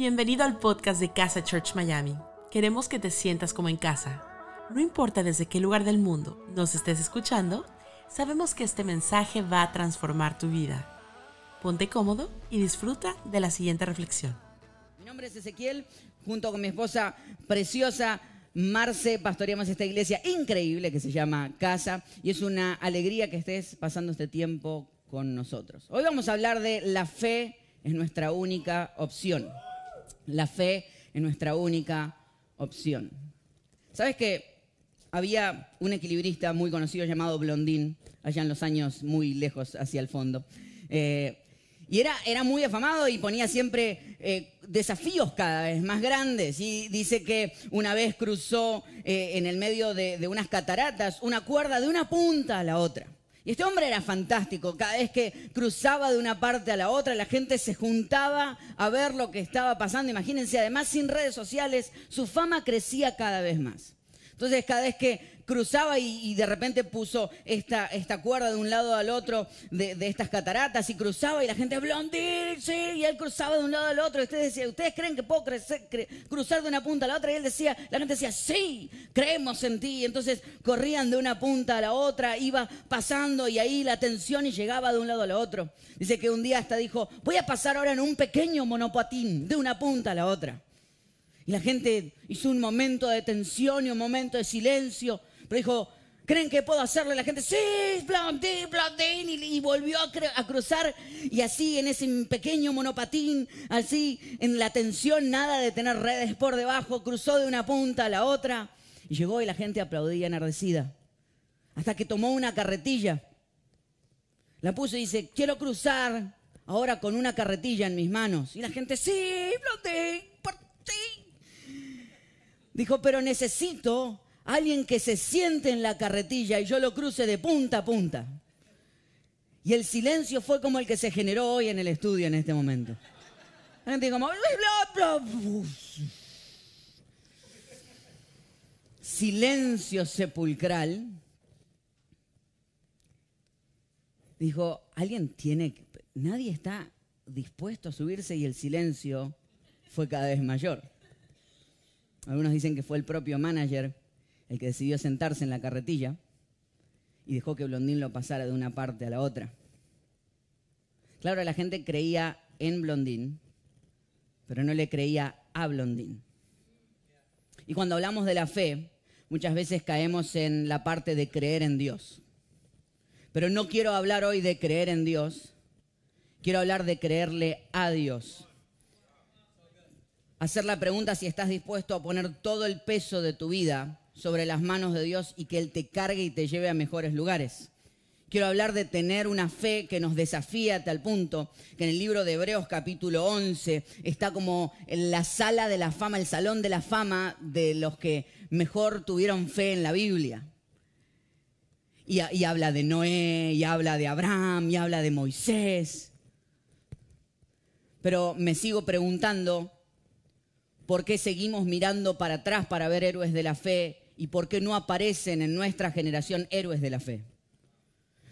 Bienvenido al podcast de Casa Church Miami. Queremos que te sientas como en casa. No importa desde qué lugar del mundo nos estés escuchando, sabemos que este mensaje va a transformar tu vida. Ponte cómodo y disfruta de la siguiente reflexión. Mi nombre es Ezequiel, junto con mi esposa preciosa Marce, pastoreamos esta iglesia increíble que se llama Casa y es una alegría que estés pasando este tiempo con nosotros. Hoy vamos a hablar de la fe es nuestra única opción. La fe es nuestra única opción. ¿Sabes que había un equilibrista muy conocido llamado Blondín, allá en los años muy lejos hacia el fondo? Eh, y era, era muy afamado y ponía siempre eh, desafíos cada vez más grandes. Y dice que una vez cruzó eh, en el medio de, de unas cataratas una cuerda de una punta a la otra. Y este hombre era fantástico. Cada vez que cruzaba de una parte a la otra, la gente se juntaba a ver lo que estaba pasando. Imagínense, además sin redes sociales, su fama crecía cada vez más. Entonces, cada vez que cruzaba y, de repente puso esta, esta cuerda de un lado al otro de, estas cataratas y cruzaba y la gente, Blondín, sí, y él cruzaba de un lado al otro. Y ustedes decían, ¿ustedes creen que puedo cruzar de una punta a la otra? Y él decía, la gente decía, sí, creemos en ti. entonces corrían de una punta a la otra, iba pasando y ahí la tensión y llegaba de un lado al otro. Dice que un día hasta dijo, voy a pasar ahora en un pequeño monopatín de una punta a la otra. Y la gente hizo un momento de tensión y un momento de silencio. Pero dijo, ¿creen que puedo hacerlo? Y la gente, sí, Blondín, Blondín. Y, volvió a, cruzar. Y así, en ese pequeño monopatín, así, en la tensión, nada de tener redes por debajo, cruzó de una punta a la otra. Y llegó y la gente aplaudía enardecida. Hasta que tomó una carretilla. La puso y dice, quiero cruzar ahora con una carretilla en mis manos. Y la gente, sí, ti. Dijo, pero necesito alguien que se siente en la carretilla y yo lo cruce de punta a punta. Y el silencio fue como el que se generó hoy en el estudio en este momento. La gente como... Silencio sepulcral. Dijo, alguien tiene... Nadie está dispuesto a subirse y el silencio fue cada vez mayor. Algunos dicen que fue el propio manager el que decidió sentarse en la carretilla y dejó que Blondín lo pasara de una parte a la otra. Claro, la gente creía en Blondín, pero no le creía a Blondín. Y cuando hablamos de la fe, muchas veces caemos en la parte de creer en Dios. Pero no quiero hablar hoy de creer en Dios, quiero hablar de creerle a Dios. Hacer la pregunta si estás dispuesto a poner todo el peso de tu vida sobre las manos de Dios y que Él te cargue y te lleve a mejores lugares. Quiero hablar de tener una fe que nos desafía a tal punto que en el libro de Hebreos capítulo 11 está como en la sala de la fama, el salón de la fama de los que mejor tuvieron fe en la Biblia. Y, y habla de Noé, y habla de Abraham, y habla de Moisés. Pero me sigo preguntando por qué seguimos mirando para atrás para ver héroes de la fe y por qué no aparecen en nuestra generación héroes de la fe.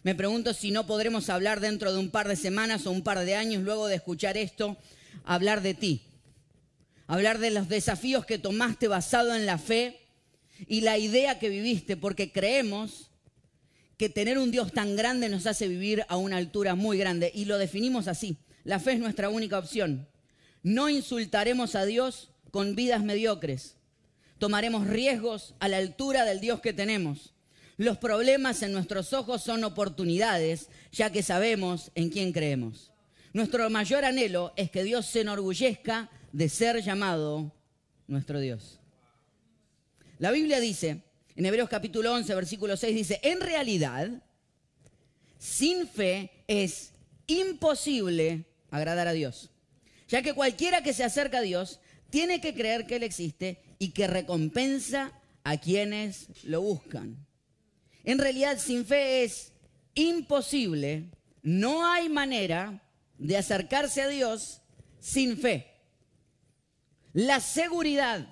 Me pregunto si no podremos hablar dentro de un par de semanas o un par de años luego de escuchar esto, hablar de ti, hablar de los desafíos que tomaste basado en la fe y la idea que viviste, porque creemos que tener un Dios tan grande nos hace vivir a una altura muy grande y lo definimos así. La fe es nuestra única opción. No insultaremos a Dios con vidas mediocres tomaremos riesgos a la altura del Dios que tenemos. Los problemas en nuestros ojos son oportunidades, ya que sabemos en quién creemos. Nuestro mayor anhelo es que Dios se enorgullezca de ser llamado nuestro Dios. La Biblia dice, en Hebreos capítulo 11, versículo 6, dice, en realidad, sin fe es imposible agradar a Dios, ya que cualquiera que se acerca a Dios tiene que creer que Él existe y que recompensa a quienes lo buscan. En realidad, sin fe es imposible, no hay manera de acercarse a Dios sin fe. La seguridad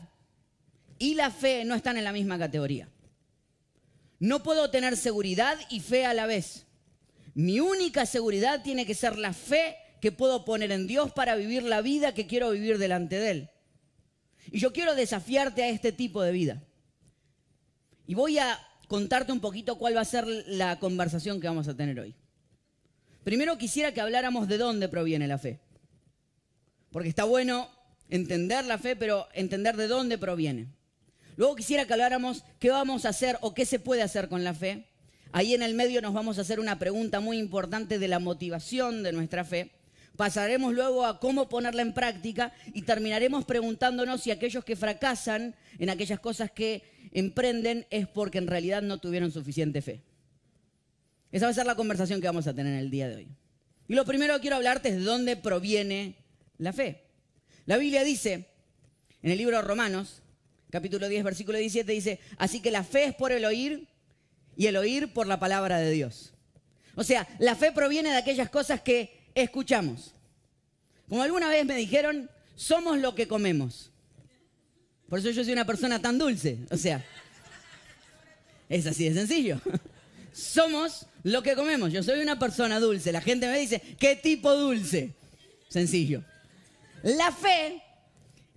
y la fe no están en la misma categoría. No puedo tener seguridad y fe a la vez. Mi única seguridad tiene que ser la fe que puedo poner en Dios para vivir la vida que quiero vivir delante de Él. Y yo quiero desafiarte a este tipo de vida. Y voy a contarte un poquito cuál va a ser la conversación que vamos a tener hoy. Primero quisiera que habláramos de dónde proviene la fe. Porque está bueno entender la fe, pero entender de dónde proviene. Luego quisiera que habláramos qué vamos a hacer o qué se puede hacer con la fe. Ahí en el medio nos vamos a hacer una pregunta muy importante de la motivación de nuestra fe. Pasaremos luego a cómo ponerla en práctica y terminaremos preguntándonos si aquellos que fracasan en aquellas cosas que emprenden es porque en realidad no tuvieron suficiente fe. Esa va a ser la conversación que vamos a tener en el día de hoy. Y lo primero que quiero hablarte es de dónde proviene la fe. La Biblia dice, en el libro de Romanos, capítulo 10, versículo 17, dice, así que la fe es por el oír y el oír por la palabra de Dios. O sea, la fe proviene de aquellas cosas que escuchamos. Como alguna vez me dijeron, somos lo que comemos. Por eso yo soy una persona tan dulce. O sea, es así de sencillo. Somos lo que comemos. Yo soy una persona dulce. La gente me dice, ¿qué tipo dulce? Sencillo. La fe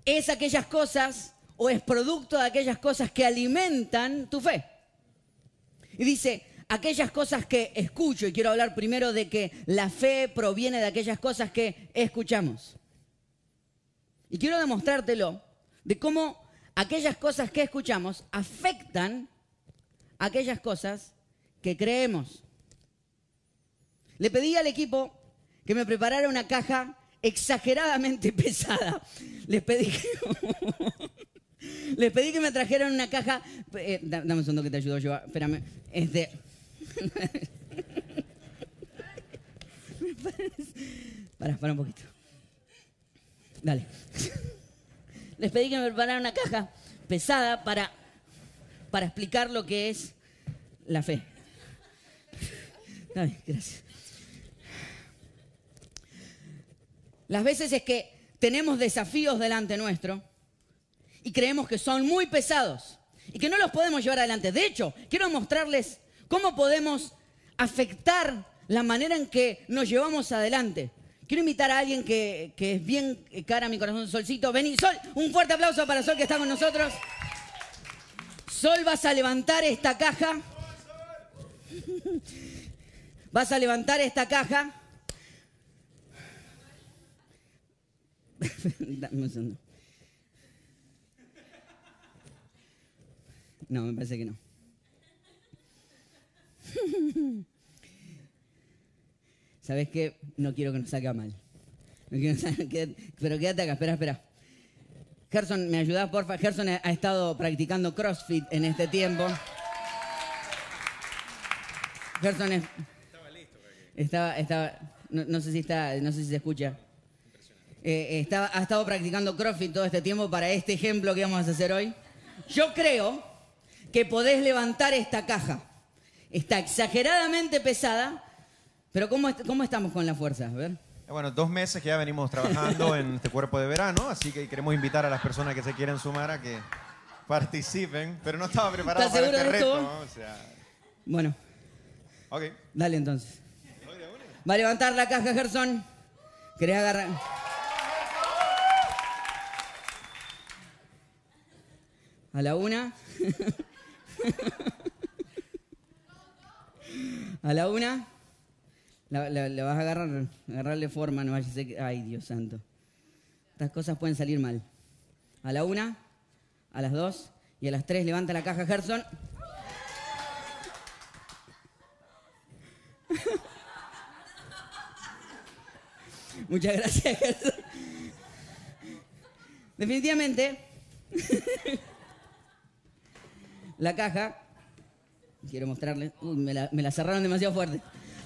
es aquellas cosas o es producto de aquellas cosas que alimentan tu fe. Y dice, aquellas cosas que escucho, y quiero hablar primero de que la fe proviene de aquellas cosas que escuchamos. Y quiero demostrártelo de cómo aquellas cosas que escuchamos afectan aquellas cosas que creemos. Le pedí al equipo que me preparara una caja exageradamente pesada. Les pedí que, les pedí que me trajeran una caja. Eh, dame un segundo que te ayudo yo. Espérame. Este. para, para un poquito. Dale. Les pedí que me prepararan una caja pesada para, para explicar lo que es la fe. Dale, gracias. Las veces es que tenemos desafíos delante nuestro y creemos que son muy pesados y que no los podemos llevar adelante. De hecho, quiero mostrarles cómo podemos afectar la manera en que nos llevamos adelante. Quiero invitar a alguien que, es bien cara a mi corazón, Solcito. Vení, Sol, un fuerte aplauso para Sol que está con nosotros. Sol, vas a levantar esta caja. Vas a levantar esta caja. No, me parece que no. ¿Sabes qué? No quiero que nos salga mal. pero quédate acá, espera, espera. Gerson, ¿me ayudas, porfa? Gerson ha estado practicando CrossFit en este tiempo. Gerson es... Estaba listo. Estaba, estaba, no, sé si está, no sé si se escucha. Eh, ha estado practicando CrossFit todo este tiempo para este ejemplo que vamos a hacer hoy. Yo creo que podés levantar esta caja. Está exageradamente pesada, pero ¿cómo, cómo estamos con la fuerza? A ver. Eh, bueno, dos meses que ya venimos trabajando en este cuerpo de verano, así que queremos invitar a las personas que se quieren sumar a que participen, pero no estaba preparado para este reto. Bueno. Ok. Dale entonces. Va a levantar la caja, Gerson. ¿Querés agarrar? A la una. A la una, la, vas a agarrar, agarrarle forma, no vaya a Ay, Dios santo. Estas cosas pueden salir mal. A la una, a las dos y a las tres levanta la caja Gerson. Muchas gracias, Gerson. Definitivamente, la caja Quiero mostrarles. Uy, me la, cerraron demasiado fuerte.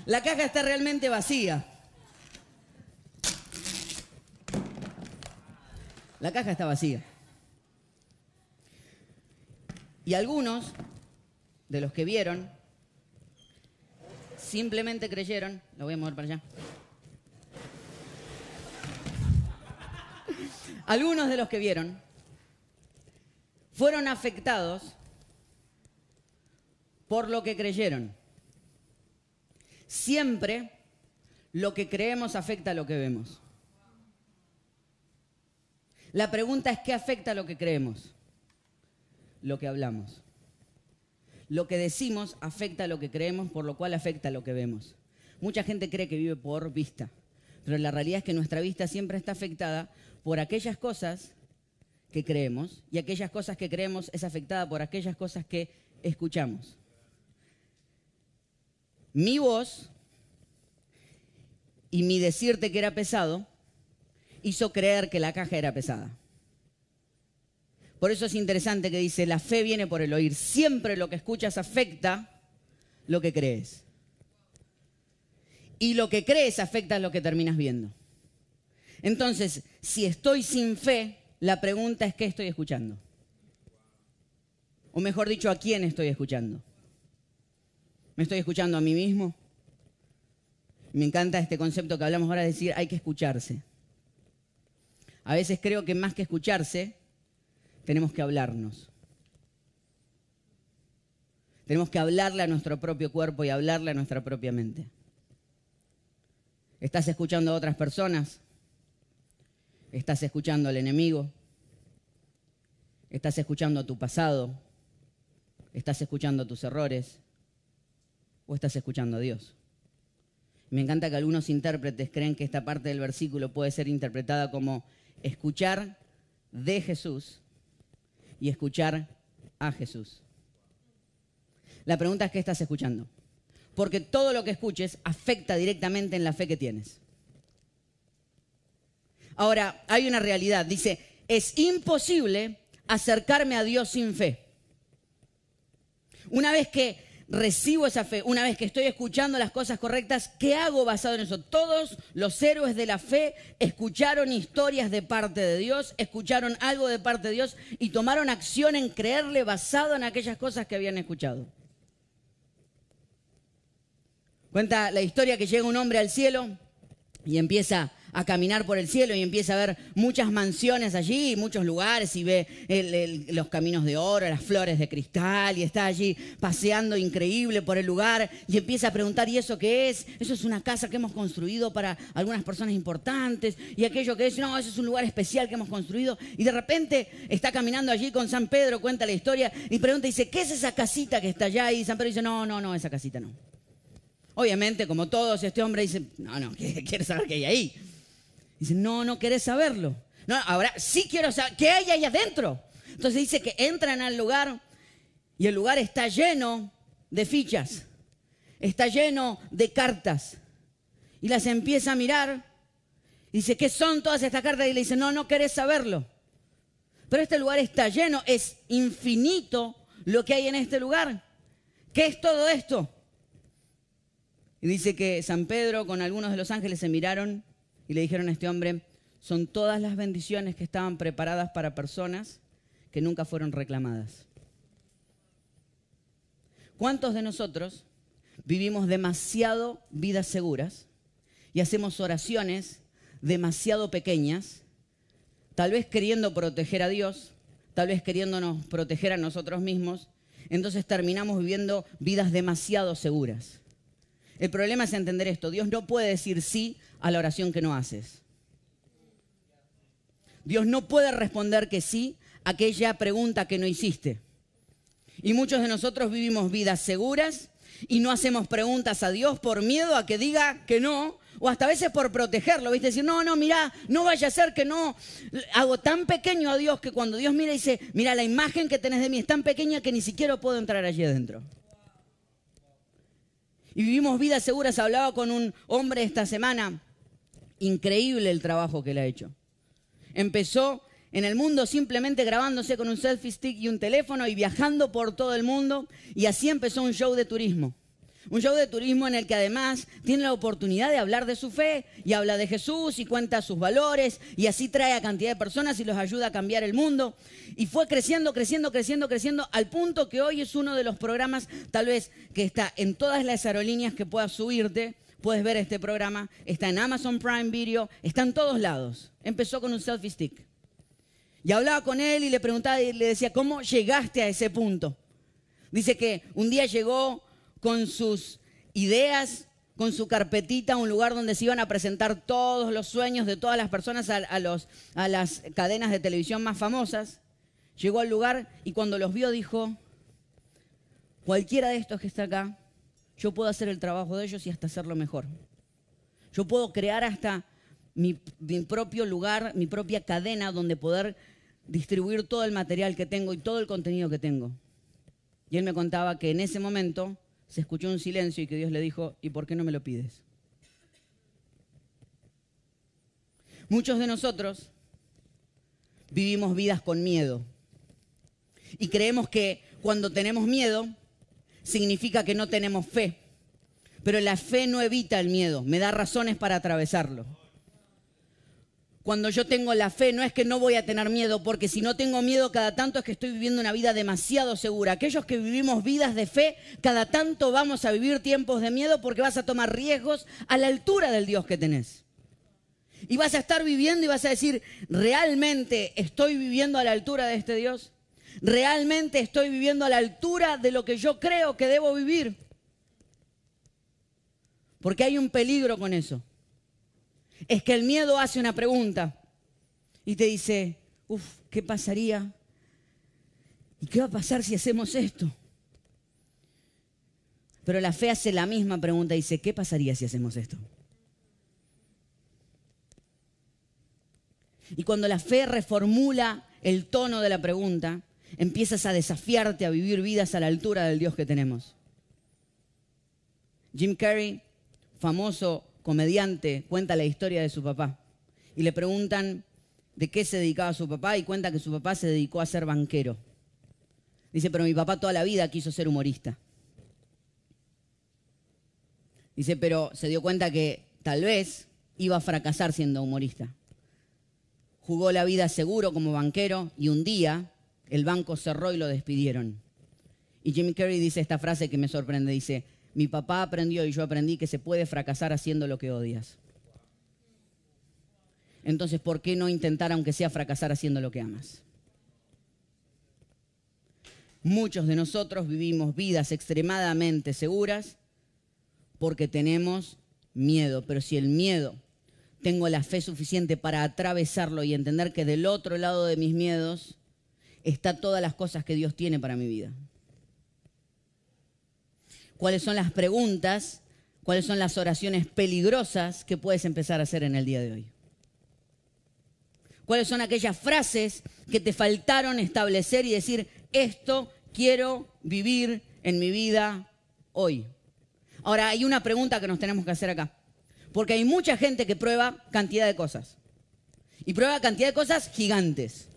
La caja está realmente vacía. La caja está vacía. Y algunos de los que vieron simplemente creyeron, la voy a mover para allá. Algunos de los que vieron fueron afectados por lo que creyeron. Siempre lo que creemos afecta a lo que vemos. La pregunta es, ¿qué afecta a lo que creemos? Lo que hablamos. Lo que decimos afecta a lo que creemos, por lo cual afecta a lo que vemos. Mucha gente cree que vive por vista, pero la realidad es que nuestra vista siempre está afectada por aquellas cosas que creemos y aquellas cosas que creemos es afectada por aquellas cosas que escuchamos. Mi voz y mi decirte que era pesado hizo creer que la caja era pesada. Por eso es interesante que dice, la fe viene por el oír. Siempre lo que escuchas afecta lo que crees. Y lo que crees afecta lo que terminas viendo. Entonces, si estoy sin fe, la pregunta es qué estoy escuchando. O mejor dicho, ¿a quién estoy escuchando? ¿Me estoy escuchando a mí mismo? Me encanta este concepto que hablamos ahora de decir hay que escucharse. A veces creo que más que escucharse, tenemos que hablarnos. Tenemos que hablarle a nuestro propio cuerpo y hablarle a nuestra propia mente. ¿Estás escuchando a otras personas? ¿Estás escuchando al enemigo? ¿Estás escuchando a tu pasado? ¿Estás escuchando tus errores? ¿O estás escuchando a Dios? Me encanta que algunos intérpretes creen que esta parte del versículo puede ser interpretada como escuchar de Jesús y escuchar a Jesús. La pregunta es qué estás escuchando. Porque todo lo que escuches afecta directamente en la fe que tienes. Ahora, hay una realidad. Dice, es imposible acercarme a Dios sin fe. Una vez que recibo esa fe, una vez que estoy escuchando las cosas correctas, ¿qué hago basado en eso? Todos los héroes de la fe escucharon historias de parte de Dios, escucharon algo de parte de Dios y tomaron acción en creerle basado en aquellas cosas que habían escuchado. Cuenta la historia que llega un hombre al cielo y empieza a caminar por el cielo y empieza a ver muchas mansiones allí, muchos lugares y ve los caminos de oro, las flores de cristal y está allí paseando increíble por el lugar y empieza a preguntar, ¿y eso qué es? Eso es una casa que hemos construido para algunas personas importantes y aquello que es, no, eso es un lugar especial que hemos construido y de repente está caminando allí con San Pedro, cuenta la historia y pregunta, dice, ¿qué es esa casita que está allá? Y San Pedro dice, no, no, no, esa casita no. Obviamente, como todos, este hombre dice, no, no, quiere saber qué hay ahí. Dice, no, no querés saberlo. No, ahora sí quiero saber qué hay ahí adentro. Entonces dice que entran al lugar y el lugar está lleno de fichas, está lleno de cartas. Y las empieza a mirar. Dice, ¿qué son todas estas cartas? Y le dice, no, no querés saberlo. Pero este lugar está lleno, es infinito lo que hay en este lugar. ¿Qué es todo esto? Y dice que San Pedro con algunos de los ángeles se miraron y le dijeron a este hombre, son todas las bendiciones que estaban preparadas para personas que nunca fueron reclamadas. ¿Cuántos de nosotros vivimos demasiado vidas seguras y hacemos oraciones demasiado pequeñas, tal vez queriendo proteger a Dios, tal vez queriéndonos proteger a nosotros mismos, entonces terminamos viviendo vidas demasiado seguras. El problema es entender esto. Dios no puede decir sí a la oración que no haces. Dios no puede responder que sí a aquella pregunta que no hiciste. Y muchos de nosotros vivimos vidas seguras y no hacemos preguntas a Dios por miedo a que diga que no, o hasta a veces por protegerlo, ¿viste? Decir, no, no, mira, no vaya a ser que no. Hago tan pequeño a Dios que cuando Dios mira y dice, mira, la imagen que tenés de mí es tan pequeña que ni siquiera puedo entrar allí adentro y vivimos vidas seguras. Hablaba con un hombre esta semana, increíble el trabajo que él ha hecho. Empezó en el mundo simplemente grabándose con un selfie stick y un teléfono y viajando por todo el mundo y así empezó un show de turismo. Un show de turismo en el que además tiene la oportunidad de hablar de su fe y habla de Jesús y cuenta sus valores y así trae a cantidad de personas y los ayuda a cambiar el mundo. Y fue creciendo, creciendo, creciendo, creciendo al punto que hoy es uno de los programas tal vez que está en todas las aerolíneas que puedas subirte. Puedes ver este programa, está en Amazon Prime Video, está en todos lados. Empezó con un selfie stick. Y hablaba con él y le preguntaba y le decía, ¿cómo llegaste a ese punto? Dice que un día llegó con sus ideas, con su carpetita a un lugar donde se iban a presentar todos los sueños de todas las personas a, a las cadenas de televisión más famosas. Llegó al lugar y cuando los vio dijo, cualquiera de estos que está acá, yo puedo hacer el trabajo de ellos y hasta hacerlo mejor. Yo puedo crear hasta mi, propio lugar, mi propia cadena donde poder distribuir todo el material que tengo y todo el contenido que tengo. Y él me contaba que en ese momento se escuchó un silencio y que Dios le dijo, ¿y por qué no me lo pides? Muchos de nosotros vivimos vidas con miedo y creemos que cuando tenemos miedo significa que no tenemos fe. Pero la fe no evita el miedo, me da razones para atravesarlo. Cuando yo tengo la fe, no es que no voy a tener miedo, porque si no tengo miedo cada tanto es que estoy viviendo una vida demasiado segura. Aquellos que vivimos vidas de fe, cada tanto vamos a vivir tiempos de miedo porque vas a tomar riesgos a la altura del Dios que tenés. Y vas a estar viviendo y vas a decir, ¿realmente estoy viviendo a la altura de este Dios? ¿Realmente estoy viviendo a la altura de lo que yo creo que debo vivir? Porque hay un peligro con eso es que el miedo hace una pregunta y te dice, uff, ¿qué pasaría? ¿Y qué va a pasar si hacemos esto? Pero la fe hace la misma pregunta y dice, ¿qué pasaría si hacemos esto? Y cuando la fe reformula el tono de la pregunta, empiezas a desafiarte a vivir vidas a la altura del Dios que tenemos. Jim Carrey, famoso comediante, cuenta la historia de su papá. Y le preguntan de qué se dedicaba su papá y cuenta que su papá se dedicó a ser banquero. Dice, pero mi papá toda la vida quiso ser humorista. Dice, pero se dio cuenta que tal vez iba a fracasar siendo humorista. Jugó la vida seguro como banquero y un día el banco cerró y lo despidieron. Y Jimmy Carrey dice esta frase que me sorprende, dice, mi papá aprendió y yo aprendí que se puede fracasar haciendo lo que odias. Entonces, ¿por qué no intentar, aunque sea fracasar haciendo lo que amas? Muchos de nosotros vivimos vidas extremadamente seguras porque tenemos miedo, pero si el miedo tengo la fe suficiente para atravesarlo y entender que del otro lado de mis miedos está todas las cosas que Dios tiene para mi vida cuáles son las preguntas, cuáles son las oraciones peligrosas que puedes empezar a hacer en el día de hoy. ¿Cuáles son aquellas frases que te faltaron establecer y decir, esto quiero vivir en mi vida hoy? Ahora, hay una pregunta que nos tenemos que hacer acá. Porque hay mucha gente que prueba cantidad de cosas. Y prueba cantidad de cosas gigantes.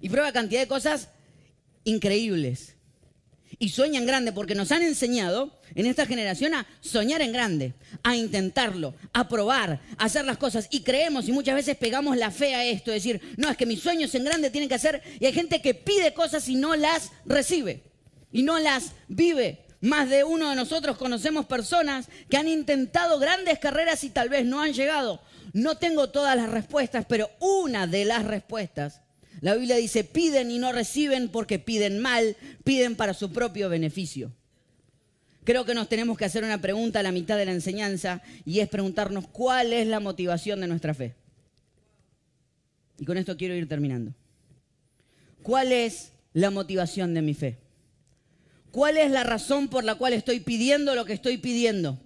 Y prueba cantidad de cosas increíbles y sueñan grande porque nos han enseñado en esta generación a soñar en grande, a intentarlo, a probar, a hacer las cosas y creemos y muchas veces pegamos la fe a esto, decir, no, es que mis sueños en grande tienen que hacer y hay gente que pide cosas y no las recibe y no las vive. Más de uno de nosotros conocemos personas que han intentado grandes carreras y tal vez no han llegado. No tengo todas las respuestas, pero una de las respuestas la Biblia dice, piden y no reciben porque piden mal, piden para su propio beneficio. Creo que nos tenemos que hacer una pregunta a la mitad de la enseñanza y es preguntarnos cuál es la motivación de nuestra fe. Y con esto quiero ir terminando. ¿Cuál es la motivación de mi fe? ¿Cuál es la razón por la cual estoy pidiendo lo que estoy pidiendo?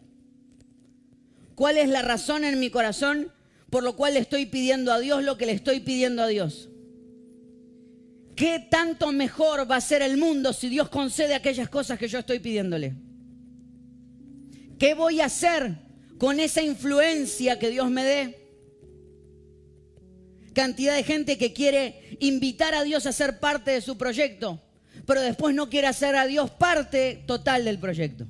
¿Cuál es la razón en mi corazón por lo cual estoy pidiendo a Dios lo que le estoy pidiendo a Dios? ¿Qué tanto mejor va a ser el mundo si Dios concede aquellas cosas que yo estoy pidiéndole? ¿Qué voy a hacer con esa influencia que Dios me dé? Cantidad de gente que quiere invitar a Dios a ser parte de su proyecto, pero después no quiere hacer a Dios parte total del proyecto.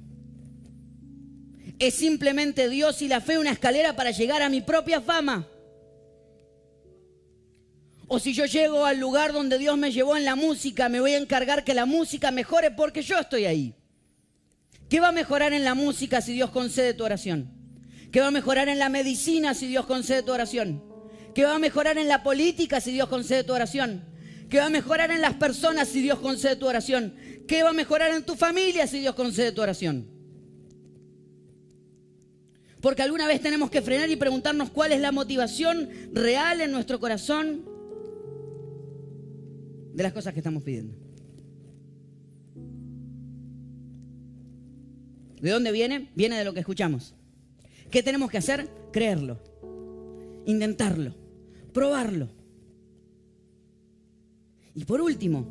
Es simplemente Dios y la fe una escalera para llegar a mi propia fama. O si yo llego al lugar donde Dios me llevó en la música, me voy a encargar que la música mejore porque yo estoy ahí. ¿Qué va a mejorar en la música si Dios concede tu oración? ¿Qué va a mejorar en la medicina si Dios concede tu oración? ¿Qué va a mejorar en la política si Dios concede tu oración? ¿Qué va a mejorar en las personas si Dios concede tu oración? ¿Qué va a mejorar en tu familia si Dios concede tu oración? Porque alguna vez tenemos que frenar y preguntarnos cuál es la motivación real en nuestro corazón de las cosas que estamos pidiendo. ¿De dónde viene? Viene de lo que escuchamos. ¿Qué tenemos que hacer? Creerlo, intentarlo, probarlo. Y por último,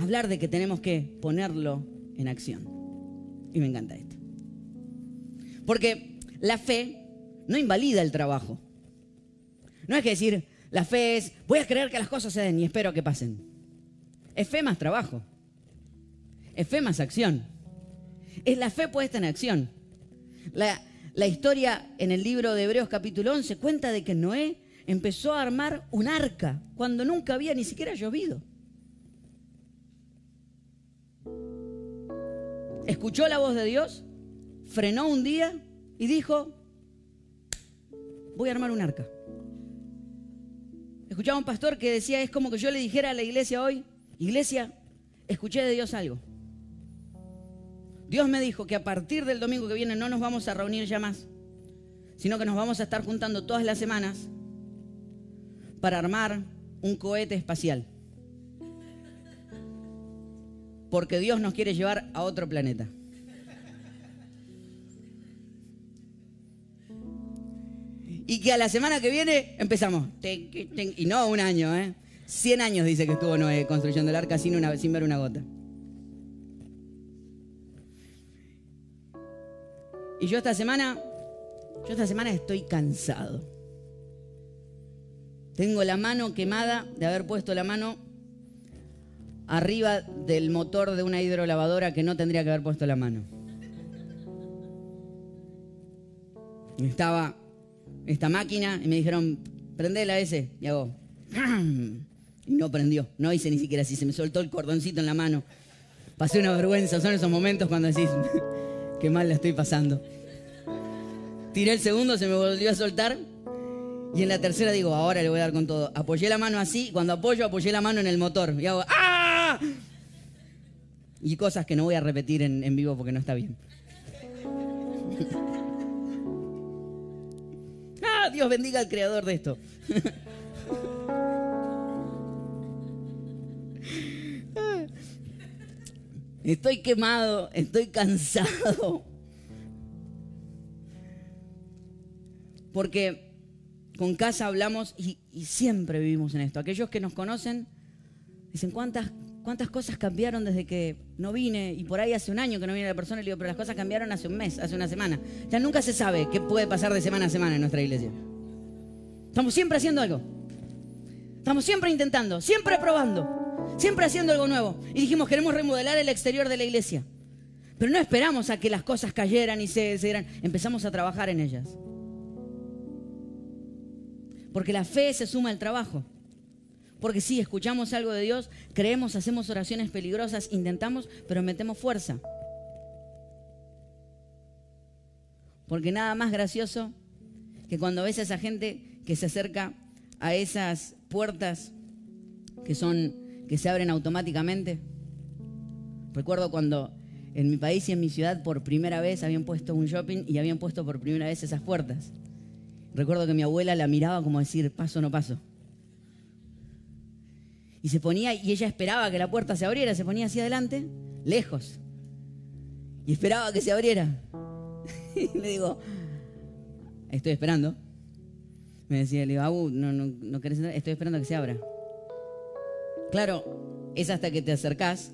hablar de que tenemos que ponerlo en acción. Y me encanta esto. Porque la fe no invalida el trabajo. No es que decir, la fe es, voy a creer que las cosas se den y espero que pasen. Es fe más trabajo. Es fe más acción. Es la fe puesta en acción. La, la historia en el libro de Hebreos capítulo 11 cuenta de que Noé empezó a armar un arca cuando nunca había ni siquiera llovido. Escuchó la voz de Dios, frenó un día y dijo, voy a armar un arca. Escuchaba un pastor que decía, es como que yo le dijera a la iglesia hoy, iglesia, escuché de Dios algo. Dios me dijo que a partir del domingo que viene no nos vamos a reunir ya más, sino que nos vamos a estar juntando todas las semanas para armar un cohete espacial. Porque Dios nos quiere llevar a otro planeta. Y que a la semana que viene empezamos. Y no un año, ¿eh? 100 años dice que estuvo Noé construyendo el arca sin, sin ver una gota. Y yo esta semana, yo esta semana estoy cansado. Tengo la mano quemada de haber puesto la mano arriba del motor de una hidrolavadora que no tendría que haber puesto la mano. Estaba esta máquina y me dijeron, prendela ese. Y hago, y no prendió. No hice ni siquiera así, se me soltó el cordoncito en la mano. Pasé una vergüenza, son esos momentos cuando decís, qué mal la estoy pasando. Tiré el segundo, se me volvió a soltar. Y en la tercera digo, ahora le voy a dar con todo. Apoyé la mano así, cuando apoyo, apoyé la mano en el motor. Y hago, ¡ah! Y cosas que no voy a repetir en, en vivo porque no está bien. Dios bendiga al creador de esto. Estoy quemado, estoy cansado. Porque con casa hablamos y, siempre vivimos en esto. Aquellos que nos conocen dicen, ¿cuántas ¿Cuántas cosas cambiaron desde que no vine? Y por ahí hace un año que no viene la persona le digo, pero las cosas cambiaron hace un mes, hace una semana. Ya nunca se sabe qué puede pasar de semana a semana en nuestra iglesia. Estamos siempre haciendo algo. Estamos siempre intentando, siempre probando, siempre haciendo algo nuevo. Y dijimos, queremos remodelar el exterior de la iglesia. Pero no esperamos a que las cosas cayeran y se dieran. Empezamos a trabajar en ellas. Porque la fe se suma al trabajo. Porque sí, escuchamos algo de Dios, creemos, hacemos oraciones peligrosas, intentamos, pero metemos fuerza. Porque nada más gracioso que cuando ves a esa gente que se acerca a esas puertas que son que se abren automáticamente. Recuerdo cuando en mi país y en mi ciudad por primera vez habían puesto un shopping y habían puesto por primera vez esas puertas. Recuerdo que mi abuela la miraba como decir, paso no paso. Y se ponía, y ella esperaba que la puerta se abriera, se ponía hacia adelante, lejos. Y esperaba que se abriera. y le digo, estoy esperando. Me decía, le digo, Abu, no, no, no querés entrar? Estoy esperando que se abra. Claro, es hasta que te acercás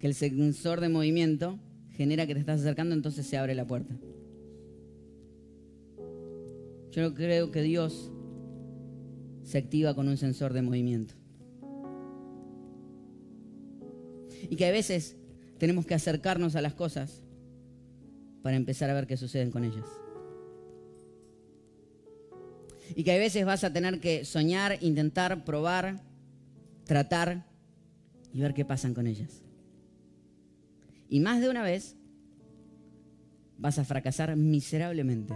que el sensor de movimiento genera que te estás acercando, entonces se abre la puerta. Yo creo que Dios se activa con un sensor de movimiento. Y que a veces tenemos que acercarnos a las cosas para empezar a ver qué suceden con ellas. Y que a veces vas a tener que soñar, intentar, probar, tratar y ver qué pasan con ellas. Y más de una vez vas a fracasar miserablemente.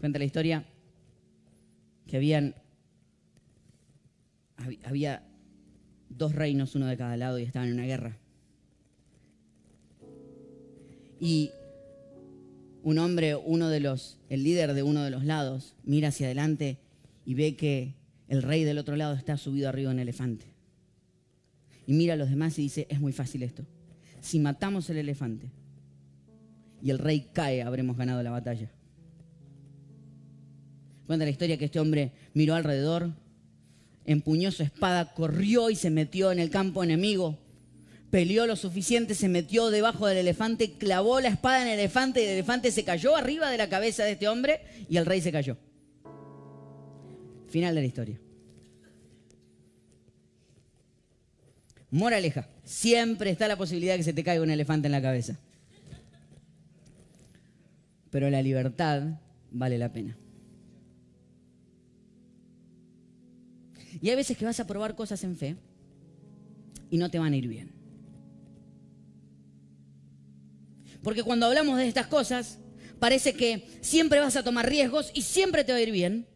Cuenta la historia que habían había dos reinos, uno de cada lado, y estaban en una guerra. Y un hombre, uno de los, el líder de uno de los lados, mira hacia adelante y ve que el rey del otro lado está subido arriba en elefante. Y mira a los demás y dice, es muy fácil esto. Si matamos el elefante y el rey cae, habremos ganado la batalla. Cuenta la historia que este hombre miró alrededor, empuñó su espada, corrió y se metió en el campo enemigo. Peleó lo suficiente, se metió debajo del elefante, clavó la espada en el elefante y el elefante se cayó arriba de la cabeza de este hombre y el rey se cayó. Final de la historia. Moraleja, siempre está la posibilidad de que se te caiga un elefante en la cabeza. Pero la libertad vale la pena. Y hay veces que vas a probar cosas en fe y no te van a ir bien. Porque cuando hablamos de estas cosas, parece que siempre vas a tomar riesgos y siempre te va a ir bien.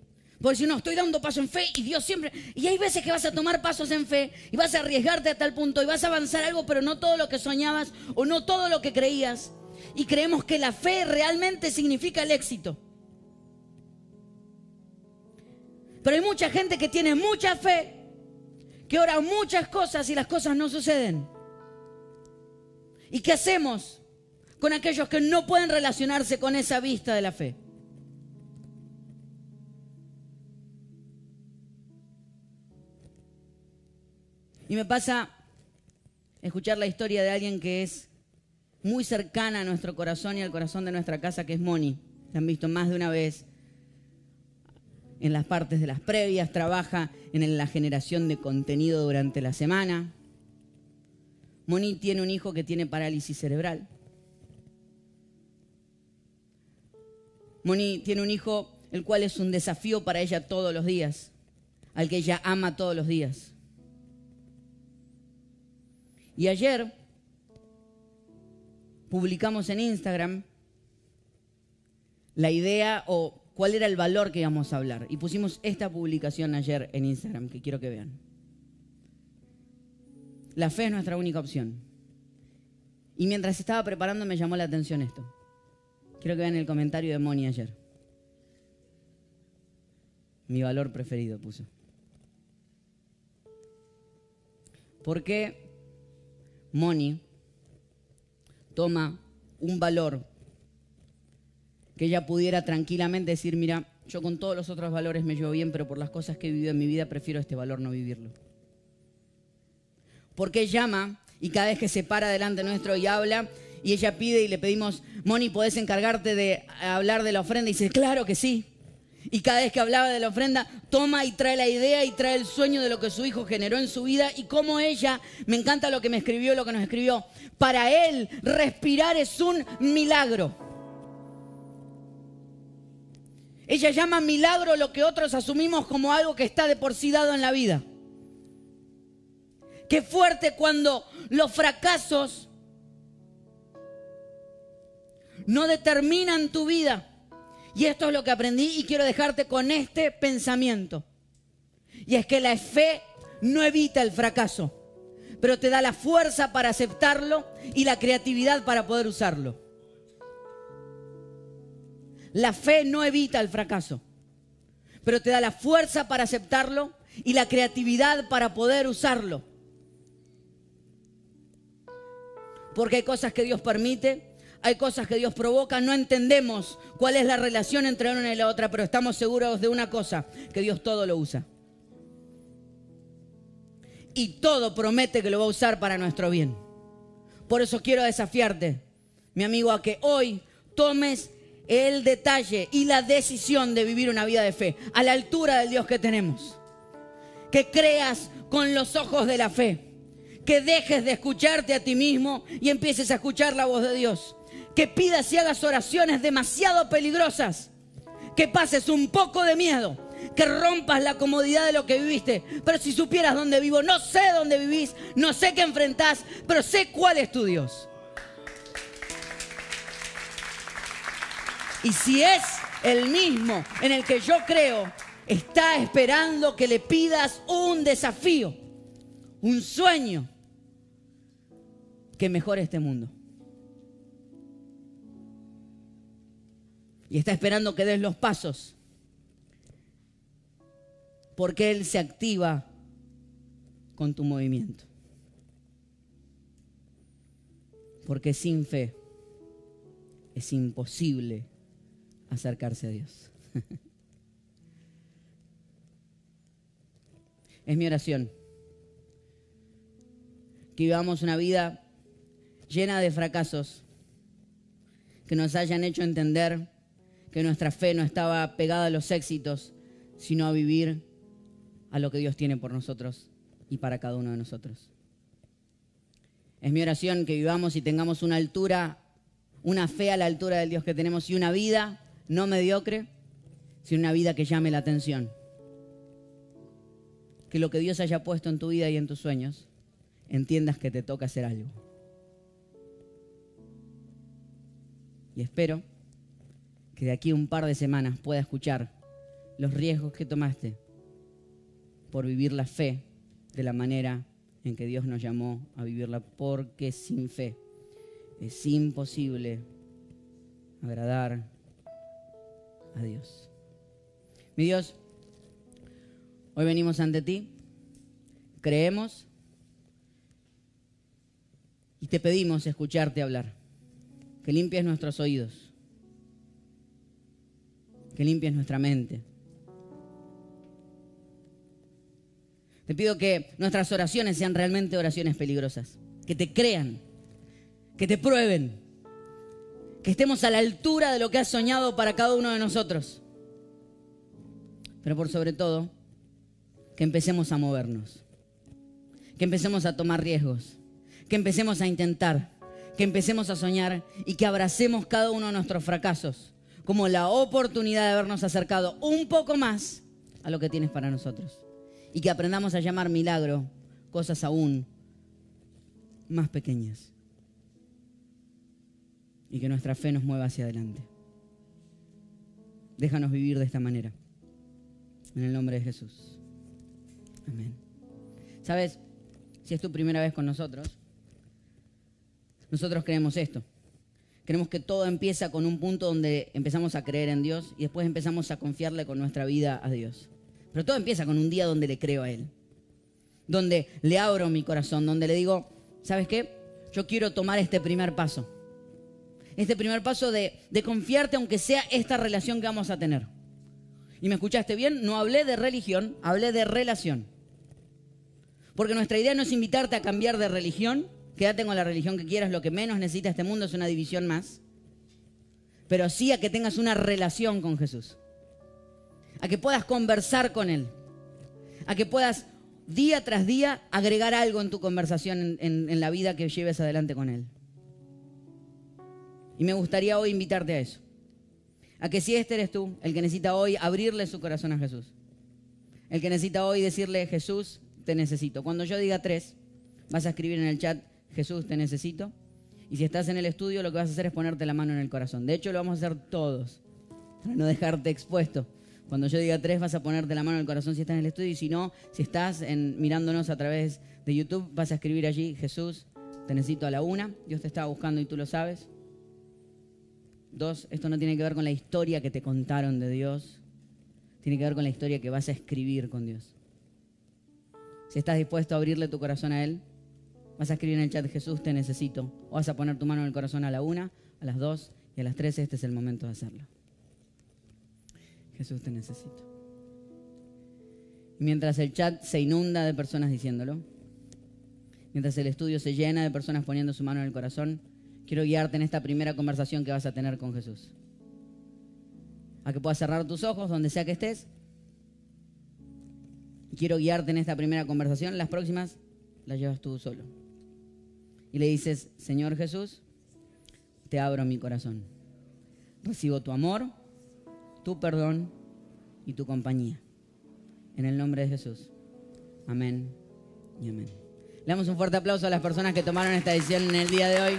Porque si no, estoy dando paso en fe y Dios siempre... Y hay veces que vas a tomar pasos en fe y vas a arriesgarte a tal punto y vas a avanzar algo, pero no todo lo que soñabas o no todo lo que creías. Y creemos que la fe realmente significa el éxito. Pero hay mucha gente que tiene mucha fe, que ora muchas cosas y las cosas no suceden. ¿Y qué hacemos con aquellos que no pueden relacionarse con esa vista de la fe? Y me pasa escuchar la historia de alguien que es muy cercana a nuestro corazón y al corazón de nuestra casa, que es Moni. La han visto más de una vez en las partes de las previas, trabaja en la generación de contenido durante la semana. Moni tiene un hijo que tiene parálisis cerebral. Moni tiene un hijo el cual es un desafío para ella todos los días, al que ella ama todos los días. Y ayer publicamos en Instagram la idea o cuál era el valor que íbamos a hablar. Y pusimos esta publicación ayer en Instagram, que quiero que vean. La fe es nuestra única opción. Y mientras estaba preparando me llamó la atención esto. Quiero que vean el comentario de Moni ayer. Mi valor preferido puso. ¿Por qué Moni toma un valor que ella pudiera tranquilamente decir, mira, yo con todos los otros valores me llevo bien, pero por las cosas que he vivido en mi vida prefiero este valor no vivirlo. Porque llama y cada vez que se para delante nuestro y habla, y ella pide y le pedimos, Moni, ¿podés encargarte de hablar de la ofrenda? Y dice, claro que sí. Y cada vez que hablaba de la ofrenda, toma y trae la idea y trae el sueño de lo que su hijo generó en su vida y como ella, me encanta lo que me escribió, lo que nos escribió, para él respirar es un milagro. Ella llama milagro lo que otros asumimos como algo que está de por sí dado en la vida. Qué fuerte cuando los fracasos no determinan tu vida y esto es lo que aprendí y quiero dejarte con este pensamiento. Y es que la fe no evita el fracaso, pero te da la fuerza para aceptarlo y la creatividad para poder usarlo. La fe no evita el fracaso, pero te da la fuerza para aceptarlo y la creatividad para poder usarlo. Porque hay cosas que Dios permite hay cosas que Dios provoca, no entendemos cuál es la relación entre una y la otra, pero estamos seguros de una cosa, que Dios todo lo usa. Y todo promete que lo va a usar para nuestro bien. Por eso quiero desafiarte, mi amigo, a que hoy tomes el detalle y la decisión de vivir una vida de fe a la altura del Dios que tenemos. Que creas con los ojos de la fe. Que dejes de escucharte a ti mismo y empieces a escuchar la voz de Dios que pidas y hagas oraciones demasiado peligrosas, que pases un poco de miedo, que rompas la comodidad de lo que viviste. Pero si supieras dónde vivo, no sé dónde vivís, no sé qué enfrentás, pero sé cuál es tu Dios. Y si es el mismo en el que yo creo, está esperando que le pidas un desafío, un sueño que mejore este mundo. y está esperando que des los pasos. Porque Él se activa con tu movimiento. Porque sin fe es imposible acercarse a Dios. es mi oración. Que vivamos una vida llena de fracasos, que nos hayan hecho entender que nuestra fe no estaba pegada a los éxitos, sino a vivir a lo que Dios tiene por nosotros y para cada uno de nosotros. Es mi oración que vivamos y tengamos una altura, una fe a la altura del Dios que tenemos y una vida no mediocre, sino una vida que llame la atención. Que lo que Dios haya puesto en tu vida y en tus sueños, entiendas que te toca hacer algo. Y espero que de aquí a un par de semanas pueda escuchar los riesgos que tomaste por vivir la fe de la manera en que Dios nos llamó a vivirla, porque sin fe es imposible agradar a Dios. Mi Dios, hoy venimos ante ti, creemos y te pedimos escucharte hablar, que limpies nuestros oídos, que limpies nuestra mente Te pido que nuestras oraciones sean realmente oraciones peligrosas, que te crean, que te prueben, que estemos a la altura de lo que has soñado para cada uno de nosotros. Pero por sobre todo, que empecemos a movernos, que empecemos a tomar riesgos, que empecemos a intentar, que empecemos a soñar y que abracemos cada uno de nuestros fracasos como la oportunidad de habernos acercado un poco más a lo que tienes para nosotros y que aprendamos a llamar milagro cosas aún más pequeñas. Y que nuestra fe nos mueva hacia adelante. Déjanos vivir de esta manera. En el nombre de Jesús. Amén. ¿Sabes? Si es tu primera vez con nosotros, nosotros creemos esto. Creemos que todo empieza con un punto donde empezamos a creer en Dios y después empezamos a confiarle con nuestra vida a Dios. Pero todo empieza con un día donde le creo a Él. Donde le abro mi corazón, donde le digo, ¿sabes qué? Yo quiero tomar este primer paso. Este primer paso de, confiarte aunque sea esta relación que vamos a tener. Y me escuchaste bien, no hablé de religión, hablé de relación. Porque nuestra idea no es invitarte a cambiar de religión, quédate con la religión que quieras, lo que menos necesita este mundo es una división más. Pero sí a que tengas una relación con Jesús a que puedas conversar con Él, a que puedas día tras día agregar algo en tu conversación en, la vida que lleves adelante con Él. Y me gustaría hoy invitarte a eso. A que si este eres tú, el que necesita hoy abrirle su corazón a Jesús. El que necesita hoy decirle, Jesús, te necesito. Cuando yo diga tres, vas a escribir en el chat, Jesús, te necesito. Y si estás en el estudio, lo que vas a hacer es ponerte la mano en el corazón. De hecho, lo vamos a hacer todos, para no dejarte expuesto. Cuando yo diga tres, vas a ponerte la mano en el corazón si estás en el estudio. Y si no, si estás mirándonos a través de YouTube, vas a escribir allí, Jesús, te necesito a la una. Dios te estaba buscando y tú lo sabes. Dos, esto no tiene que ver con la historia que te contaron de Dios. Tiene que ver con la historia que vas a escribir con Dios. Si estás dispuesto a abrirle tu corazón a Él, vas a escribir en el chat, Jesús, te necesito. O vas a poner tu mano en el corazón a la una, a las dos y a las tres. Este es el momento de hacerlo. Jesús te necesito. mientras el chat se inunda de personas diciéndolo, mientras el estudio se llena de personas poniendo su mano en el corazón, quiero guiarte en esta primera conversación que vas a tener con Jesús. A que puedas cerrar tus ojos donde sea que estés. Quiero guiarte en esta primera conversación. Las próximas las llevas tú solo. Y le dices, Señor Jesús, te abro mi corazón. Recibo tu amor tu perdón y tu compañía. En el nombre de Jesús. Amén y amén. Le damos un fuerte aplauso a las personas que tomaron esta decisión en el día de hoy.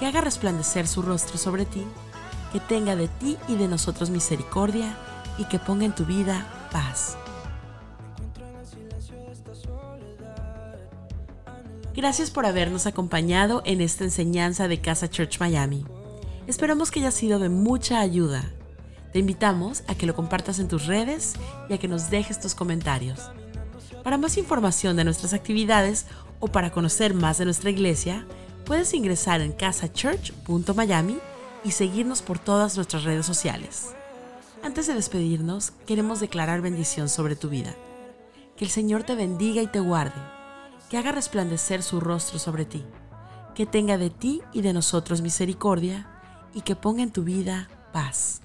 que haga resplandecer su rostro sobre ti, que tenga de ti y de nosotros misericordia y que ponga en tu vida paz. Gracias por habernos acompañado en esta enseñanza de Casa Church Miami. Esperamos que haya sido de mucha ayuda. Te invitamos a que lo compartas en tus redes y a que nos dejes tus comentarios. Para más información de nuestras actividades o para conocer más de nuestra iglesia, puedes ingresar en casachurch.miami y seguirnos por todas nuestras redes sociales. Antes de despedirnos, queremos declarar bendición sobre tu vida. Que el Señor te bendiga y te guarde que haga resplandecer su rostro sobre ti, que tenga de ti y de nosotros misericordia, y que ponga en tu vida paz.